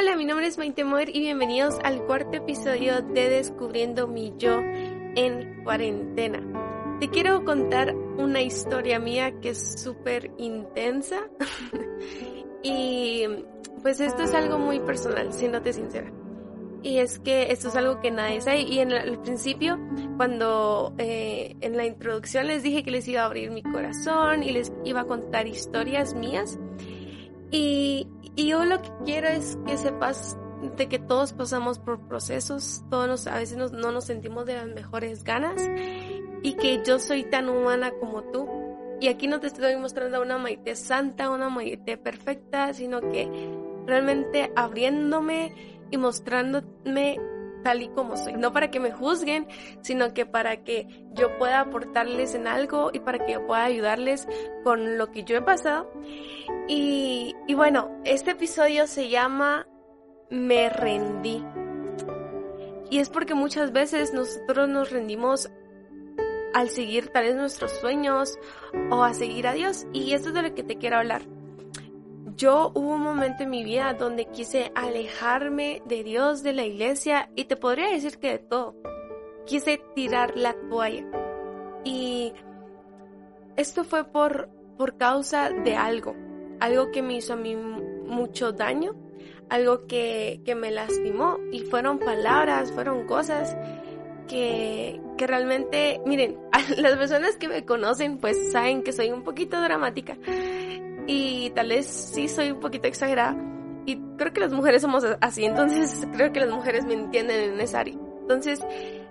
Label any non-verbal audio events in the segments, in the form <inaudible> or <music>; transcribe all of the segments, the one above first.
Hola, mi nombre es Maite Moer y bienvenidos al cuarto episodio de Descubriendo mi yo en cuarentena. Te quiero contar una historia mía que es súper intensa <laughs> y pues esto es algo muy personal, siéndote sincera. Y es que esto es algo que nadie sabe. Y en el principio, cuando eh, en la introducción les dije que les iba a abrir mi corazón y les iba a contar historias mías. Y, yo lo que quiero es que sepas de que todos pasamos por procesos, todos a veces no nos sentimos de las mejores ganas y que yo soy tan humana como tú. Y aquí no te estoy mostrando una Maite santa, una Maite perfecta, sino que realmente abriéndome y mostrándome tal y como soy. No para que me juzguen, sino que para que yo pueda aportarles en algo y para que yo pueda ayudarles con lo que yo he pasado. Y, y bueno, este episodio se llama Me rendí. Y es porque muchas veces nosotros nos rendimos al seguir tal vez nuestros sueños o a seguir a Dios. Y eso es de lo que te quiero hablar. Yo hubo un momento en mi vida donde quise alejarme de Dios, de la iglesia y te podría decir que de todo. Quise tirar la toalla. Y esto fue por, por causa de algo. Algo que me hizo a mí mucho daño. Algo que, que me lastimó. Y fueron palabras, fueron cosas que, que realmente, miren, <laughs> las personas que me conocen pues saben que soy un poquito dramática y tal vez sí soy un poquito exagerada y creo que las mujeres somos así, entonces <laughs> creo que las mujeres me entienden en esa área. Entonces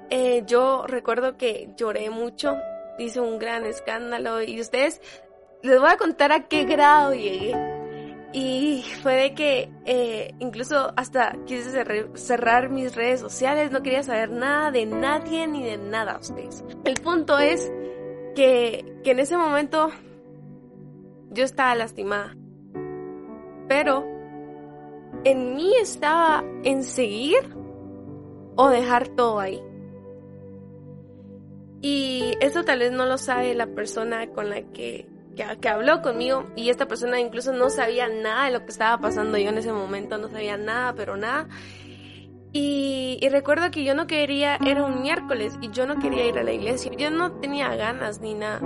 eh, yo recuerdo que lloré mucho, hice un gran escándalo y ustedes les voy a contar a qué grado llegué. Y fue de que eh, incluso hasta quise cerrar, mis redes sociales, no quería saber nada de nadie ni de nada ustedes. El punto es que, que en ese momento yo estaba lastimada. Pero en mí estaba en seguir o dejar todo ahí. Y eso tal vez no lo sabe la persona con la que que, habló conmigo y esta persona incluso no sabía nada de lo que estaba pasando yo en ese momento, no sabía nada, pero nada. Y, recuerdo que yo no quería, era un miércoles y yo no quería ir a la iglesia, yo no tenía ganas ni nada.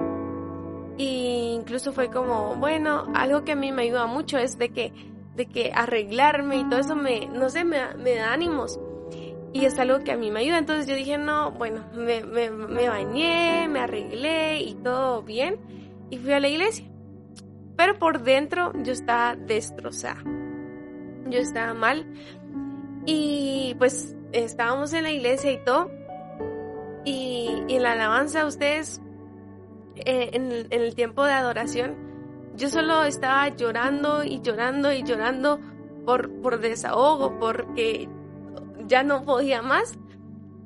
Y incluso fue como, bueno, algo que a mí me ayuda mucho es de que, de que arreglarme y todo eso me, no sé, me, da ánimos. Y es algo que a mí me ayuda. Entonces yo dije, no, bueno, me, me, me bañé, me arreglé y todo bien y fui a la iglesia. Pero por dentro yo estaba destrozada. Yo estaba mal. Y pues estábamos en la iglesia y todo. Y, en la alabanza, ustedes, eh, en, el tiempo de adoración, yo solo estaba llorando y llorando y llorando por, por desahogo, porque ya no podía más.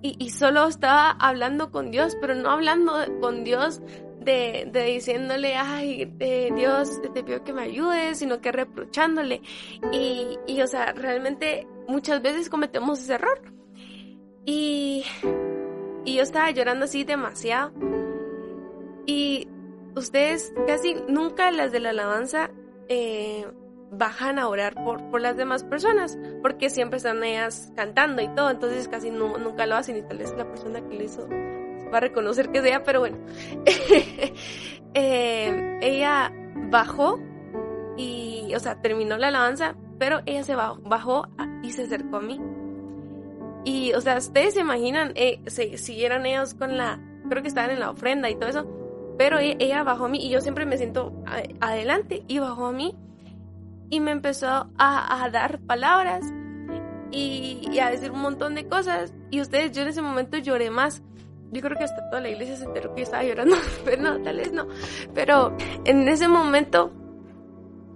Y, y, solo estaba hablando con Dios, pero no hablando con Dios de, diciéndole, ay, eh, Dios, te pido que me ayudes, sino que reprochándole. Y, y, o sea, realmente muchas veces cometemos ese error. Y, y yo estaba llorando así demasiado. Y ustedes casi nunca las de la alabanza eh, bajan a orar por, por las demás personas, porque siempre están ellas cantando y todo, entonces casi nunca lo hacen y tal vez la persona que lo hizo va a reconocer que sea, pero bueno. <laughs> Eh, ella bajó y, o sea, terminó la alabanza, pero ella se bajó, y se acercó a mí. Y, o sea, ustedes se imaginan, eh, se siguieron ellos con la, creo que estaban en la ofrenda y todo eso, pero ella, ella bajó a mí y yo siempre me siento adelante y bajó a mí y me empezó a, dar palabras y, y, a decir un montón de cosas y ustedes, yo en ese momento lloré más yo creo que hasta toda la iglesia se enteró que yo estaba llorando, <laughs> pero no, tal vez no. Pero en ese momento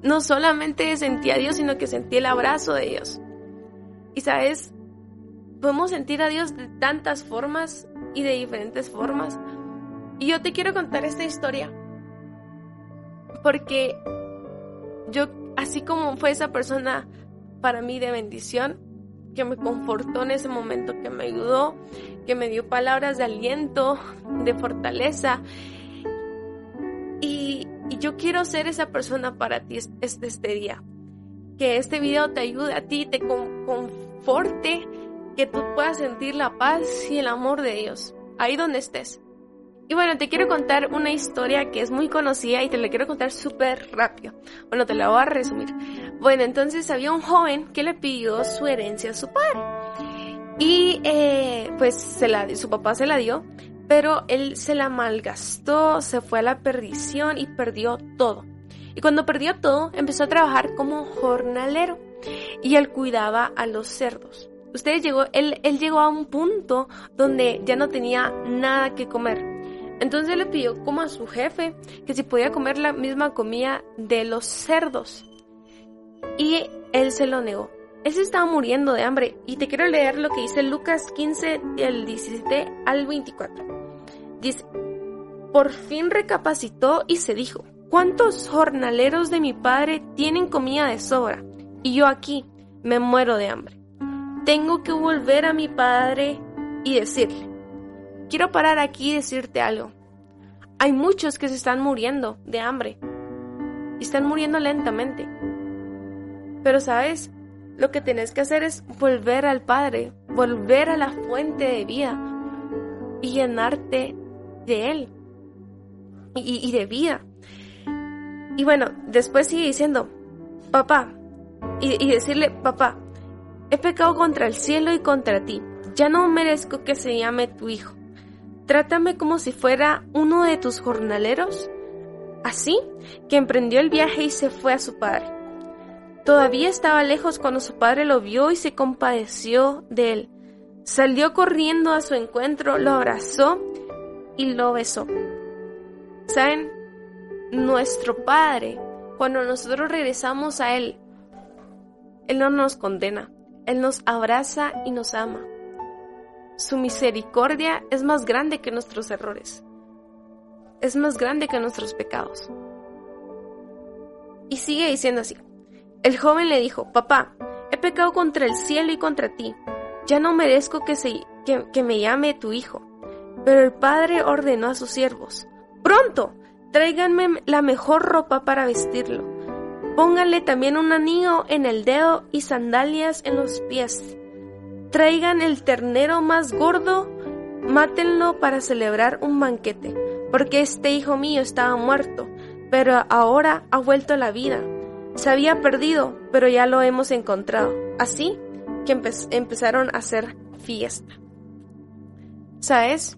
no solamente sentí a Dios, sino que sentí el abrazo de Dios. Y sabes, podemos sentir a Dios de tantas formas y de diferentes formas. Y yo te quiero contar esta historia. Porque yo, así como fue esa persona para mí de bendición, que me confortó en ese momento, que me ayudó, que me dio palabras de aliento, de fortaleza. Y, yo quiero ser esa persona para ti este, este día. Que este video te ayude a ti, te conforte, que tú puedas sentir la paz y el amor de Dios, ahí donde estés. Y bueno, te quiero contar una historia que es muy conocida y te la quiero contar súper rápido. Bueno, te la voy a resumir. Bueno, entonces había un joven que le pidió su herencia a su padre. Y eh, pues su papá se la dio, pero él se la malgastó, se fue a la perdición y perdió todo. Y cuando perdió todo, empezó a trabajar como jornalero y él cuidaba a los cerdos. Ustedes llegó, él, él llegó a un punto donde ya no tenía nada que comer entonces le pidió como a su jefe que si podía comer la misma comida de los cerdos. Y él se lo negó. Él se estaba muriendo de hambre. Y te quiero leer lo que dice Lucas 15, del 17 al 24. Dice, por fin recapacitó y se dijo, ¿cuántos jornaleros de mi padre tienen comida de sobra? Y yo aquí me muero de hambre. Tengo que volver a mi padre y decirle, quiero parar aquí y decirte algo. Hay muchos que se están muriendo de hambre. Están muriendo lentamente. Pero sabes, lo que tienes que hacer es volver al Padre, volver a la fuente de vida y llenarte de Él y, de vida. Y bueno, después sigue diciendo, papá, y decirle, papá, he pecado contra el cielo y contra ti, ya no merezco que se llame tu hijo. Trátame como si fuera uno de tus jornaleros. Así que emprendió el viaje y se fue a su padre. Todavía estaba lejos cuando su padre lo vio y se compadeció de él. Salió corriendo a su encuentro, lo abrazó y lo besó. ¿Saben? Nuestro Padre, cuando nosotros regresamos a Él, Él no nos condena, Él nos abraza y nos ama. Su misericordia es más grande que nuestros errores. Es más grande que nuestros pecados. Y sigue diciendo así. El joven le dijo, papá, he pecado contra el cielo y contra ti. Ya no merezco que, se, que, me llame tu hijo. Pero el padre ordenó a sus siervos, pronto, tráiganme la mejor ropa para vestirlo. Pónganle también un anillo en el dedo y sandalias en los pies Traigan el ternero más gordo, mátenlo para celebrar un banquete, porque este hijo mío estaba muerto, pero ahora ha vuelto a la vida. Se había perdido, pero ya lo hemos encontrado. Así que empezaron a hacer fiesta. ¿Sabes?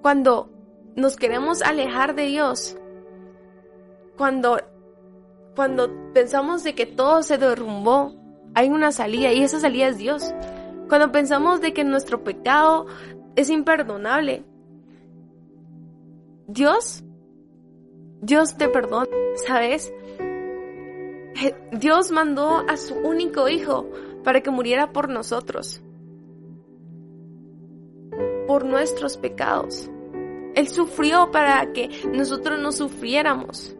Cuando nos queremos alejar de Dios, cuando, cuando pensamos de que todo se derrumbó, hay una salida y esa salida es Dios. Cuando pensamos de que nuestro pecado es imperdonable, Dios, Dios te perdona, ¿sabes? <laughs> Dios mandó a su único hijo para que muriera por nosotros, por nuestros pecados. Él sufrió para que nosotros no sufriéramos.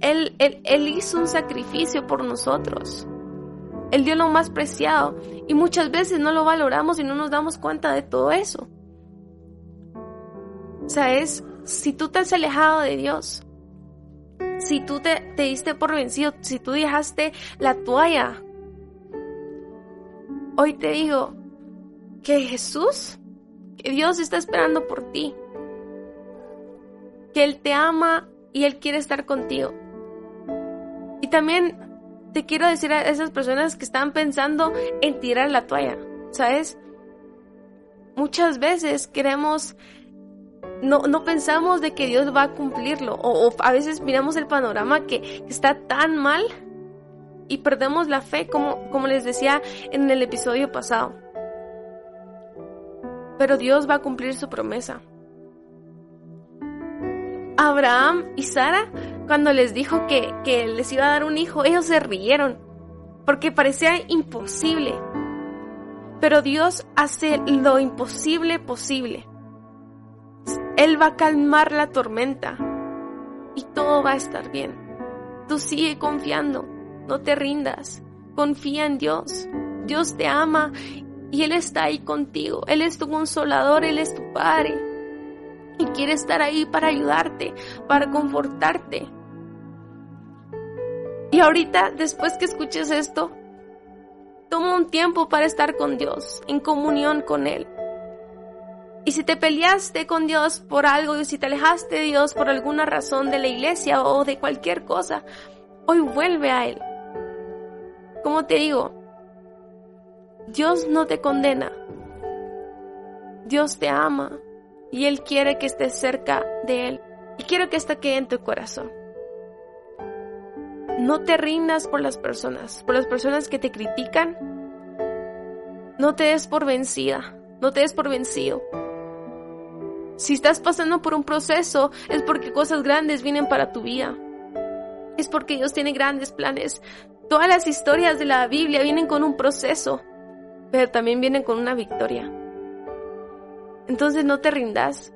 Él, él, hizo un sacrificio por nosotros. Él dio lo más preciado y muchas veces no lo valoramos y no nos damos cuenta de todo eso. O sea, es, si tú te has alejado de Dios, si tú te, te diste por vencido, si tú dejaste la toalla, hoy te digo que Jesús, que Dios está esperando por ti, que Él te ama y Él quiere estar contigo. Y también te quiero decir a esas personas que están pensando en tirar la toalla, ¿sabes? Muchas veces queremos, no, no pensamos de que Dios va a cumplirlo, o, a veces miramos el panorama que está tan mal y perdemos la fe, como, como les decía en el episodio pasado. Pero Dios va a cumplir su promesa. Abraham y Sara, cuando les dijo que, que les iba a dar un hijo, ellos se rieron, porque parecía imposible. Pero Dios hace lo imposible posible. Él va a calmar la tormenta y todo va a estar bien. Tú sigue confiando, no te rindas, confía en Dios. Dios te ama y Él está ahí contigo. Él es tu consolador, Él es tu Padre. Y quiere estar ahí para ayudarte, para confortarte. Y ahorita, después que escuches esto, toma un tiempo para estar con Dios, en comunión con Él. Y si te peleaste con Dios por algo, y si te alejaste de Dios por alguna razón de la iglesia o de cualquier cosa, hoy vuelve a Él. Como te digo, Dios no te condena. Dios te ama y Él quiere que estés cerca de Él. Y quiero que esto quede en tu corazón. No te rindas por las personas, por las personas que te critican. No te des por vencida, no te des por vencido. Si estás pasando por un proceso, es porque cosas grandes vienen para tu vida. Es porque Dios tiene grandes planes. Todas las historias de la Biblia vienen con un proceso pero también vienen con una victoria. Entonces no te rindas.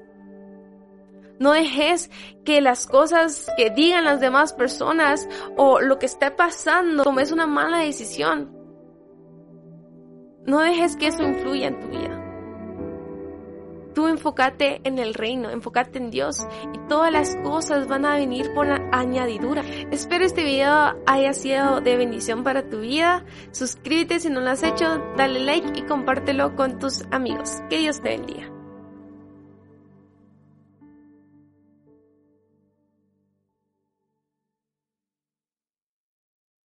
No dejes que las cosas que digan las demás personas o lo que esté pasando tomes una mala decisión. No dejes que eso influya en tu vida. Tú enfócate en el reino, enfócate en Dios y todas las cosas van a venir por añadidura. Espero este video haya sido de bendición para tu vida. Suscríbete si no lo has hecho, dale like y compártelo con tus amigos. Que Dios te bendiga.